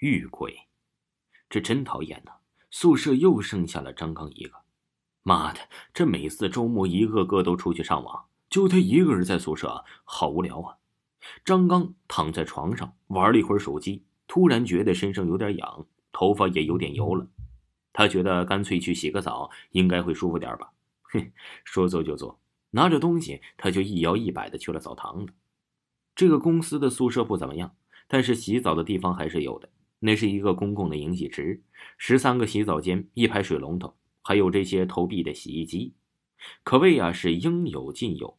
遇鬼，这真讨厌呐！宿舍又剩下了张刚一个。妈的，这每次周末一个个都出去上网，就他一个人在宿舍，好无聊啊！张刚躺在床上玩了一会儿手机，突然觉得身上有点痒，头发也有点油了。他觉得干脆去洗个澡，应该会舒服点吧。哼，说做就做，拿着东西他就一摇一摆的去了澡堂子。这个公司的宿舍不怎么样，但是洗澡的地方还是有的。那是一个公共的饮洗池，十三个洗澡间，一排水龙头。还有这些投币的洗衣机，可谓啊是应有尽有。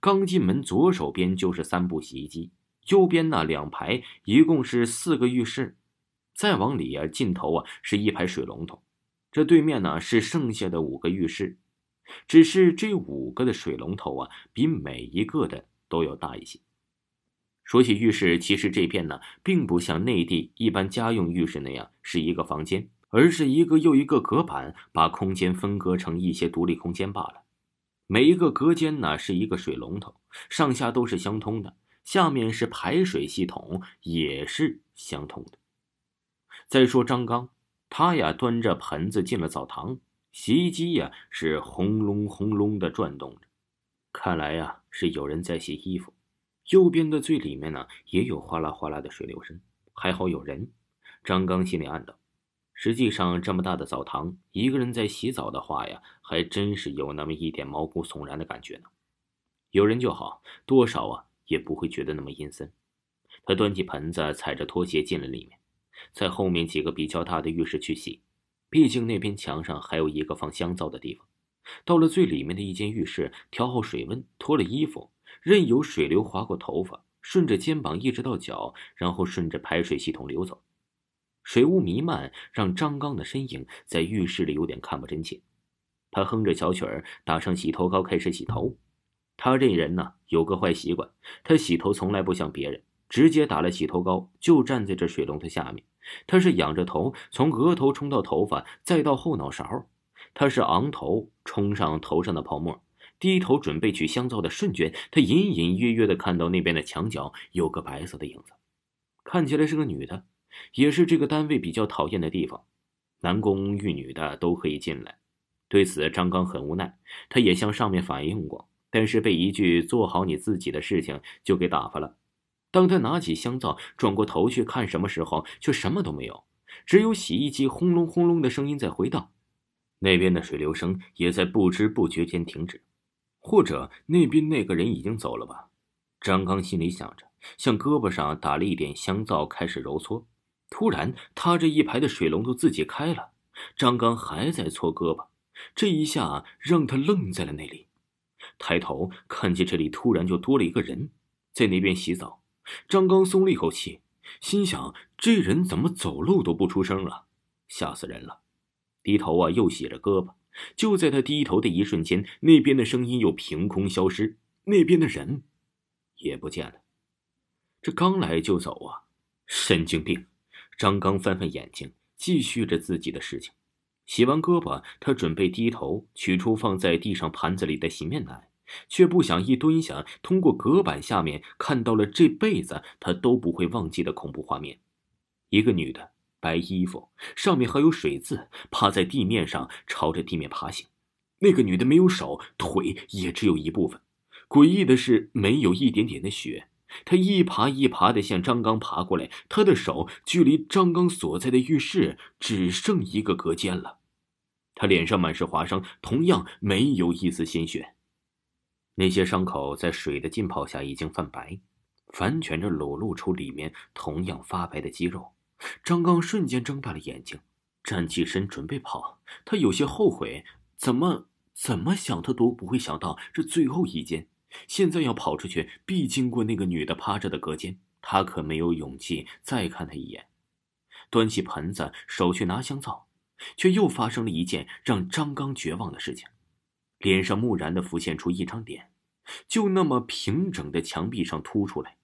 刚进门，左手边就是三部洗衣机，右边那两排一共是四个浴室，再往里啊尽头啊是一排水龙头，这对面呢是剩下的五个浴室，只是这五个的水龙头啊比每一个的都要大一些。说起浴室，其实这片呢并不像内地一般家用浴室那样是一个房间。而是一个又一个隔板，把空间分割成一些独立空间罢了。每一个隔间呢是一个水龙头，上下都是相通的，下面是排水系统，也是相通的。再说张刚，他呀端着盆子进了澡堂，洗衣机呀是轰隆轰隆的转动着，看来呀是有人在洗衣服。右边的最里面呢也有哗啦哗啦的水流声，还好有人。张刚心里暗道。实际上，这么大的澡堂，一个人在洗澡的话呀，还真是有那么一点毛骨悚然的感觉呢。有人就好，多少啊也不会觉得那么阴森。他端起盆子，踩着拖鞋进了里面，在后面几个比较大的浴室去洗。毕竟那边墙上还有一个放香皂的地方。到了最里面的一间浴室，调好水温，脱了衣服，任由水流划过头发，顺着肩膀一直到脚，然后顺着排水系统流走。水雾弥漫，让张刚的身影在浴室里有点看不真切。他哼着小曲儿，打上洗头膏，开始洗头。他这人呢，有个坏习惯，他洗头从来不像别人，直接打了洗头膏就站在这水龙头下面。他是仰着头，从额头冲到头发，再到后脑勺。他是昂头冲上头上的泡沫，低头准备取香皂的瞬间，他隐隐约约的看到那边的墙角有个白色的影子，看起来是个女的。也是这个单位比较讨厌的地方，男工育女的都可以进来。对此，张刚很无奈，他也向上面反映过，但是被一句“做好你自己的事情”就给打发了。当他拿起香皂，转过头去看什么时候，却什么都没有，只有洗衣机轰隆轰隆的声音在回荡，那边的水流声也在不知不觉间停止，或者那边那个人已经走了吧？张刚心里想着，向胳膊上打了一点香皂，开始揉搓。突然，他这一排的水龙头自己开了。张刚还在搓胳膊，这一下让他愣在了那里。抬头看见这里突然就多了一个人，在那边洗澡。张刚松了一口气，心想：这人怎么走路都不出声了？吓死人了！低头啊，又洗着胳膊。就在他低头的一瞬间，那边的声音又凭空消失，那边的人也不见了。这刚来就走啊，神经病！张刚翻翻眼睛，继续着自己的事情。洗完胳膊，他准备低头取出放在地上盘子里的洗面奶，却不想一蹲下，通过隔板下面看到了这辈子他都不会忘记的恐怖画面：一个女的，白衣服，上面还有水渍，趴在地面上，朝着地面爬行。那个女的没有手，腿也只有一部分。诡异的是，没有一点点的血。他一爬一爬的向张刚爬过来，他的手距离张刚所在的浴室只剩一个隔间了。他脸上满是划伤，同样没有一丝鲜血。那些伤口在水的浸泡下已经泛白，反卷着裸露出里面同样发白的肌肉。张刚瞬间睁大了眼睛，站起身准备跑。他有些后悔，怎么怎么想他都不会想到这最后一间。现在要跑出去，必经过那个女的趴着的隔间，他可没有勇气再看她一眼。端起盆子，手去拿香皂，却又发生了一件让张刚绝望的事情：脸上蓦然的浮现出一张脸，就那么平整的墙壁上凸出来，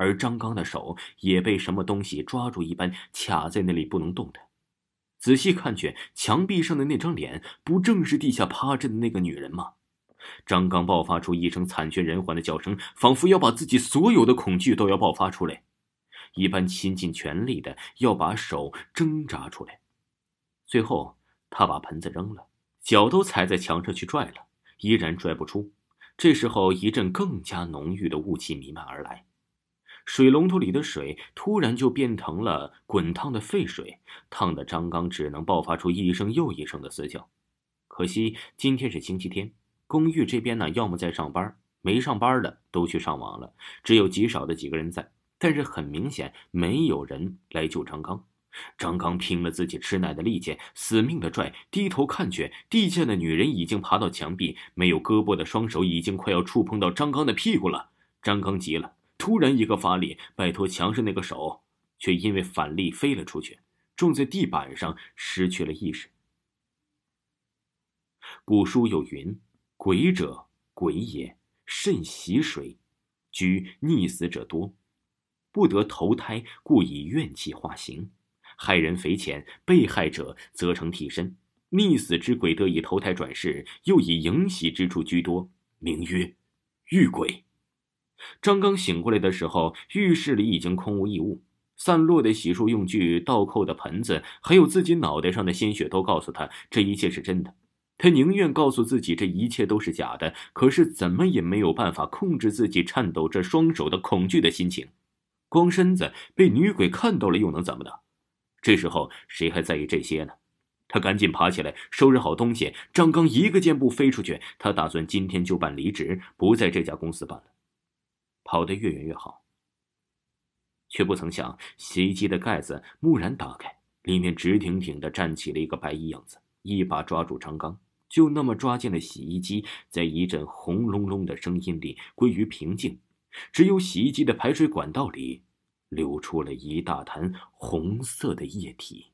而张刚的手也被什么东西抓住一般，卡在那里不能动弹。仔细看去，墙壁上的那张脸，不正是地下趴着的那个女人吗？张刚爆发出一声惨绝人寰的叫声，仿佛要把自己所有的恐惧都要爆发出来。一般倾尽全力的要把手挣扎出来。最后，他把盆子扔了，脚都踩在墙上去拽了，依然拽不出。这时候，一阵更加浓郁的雾气弥漫而来，水龙头里的水突然就变成了滚烫的沸水，烫得张刚只能爆发出一声又一声的嘶叫。可惜今天是星期天，公寓这边呢，要么在上班，没上班的都去上网了，只有极少的几个人在。但是很明显，没有人来救张刚。张刚拼了自己吃奶的力气，死命的拽，低头看去，地下的女人已经爬到墙壁，没有胳膊的双手已经快要触碰到张刚的屁股了。张刚急了，突然一个发力，拜托墙上那个手，却因为反力飞了出去，撞在地板上，失去了意识。古书有云：“鬼者，鬼也，甚喜水，居溺死者多，不得投胎，故以怨气化形。”害人匪浅，被害者则成替身。溺死之鬼得以投胎转世，又以迎喜之处居多，名曰遇鬼。张刚醒过来的时候，浴室里已经空无一物，散落的洗漱用具、倒扣的盆子，还有自己脑袋上的鲜血，都告诉他这一切是真的。他宁愿告诉自己这一切都是假的，可是怎么也没有办法控制自己颤抖着双手的恐惧的心情。光身子被女鬼看到了，又能怎么的？这时候谁还在意这些呢？他赶紧爬起来，收拾好东西。张刚一个箭步飞出去，他打算今天就办离职，不在这家公司办了，跑得越远越好。却不曾想，洗衣机的盖子蓦然打开，里面直挺挺的站起了一个白衣影子，一把抓住张刚，就那么抓进了洗衣机。在一阵轰隆隆的声音里，归于平静，只有洗衣机的排水管道里。流出了一大滩红色的液体。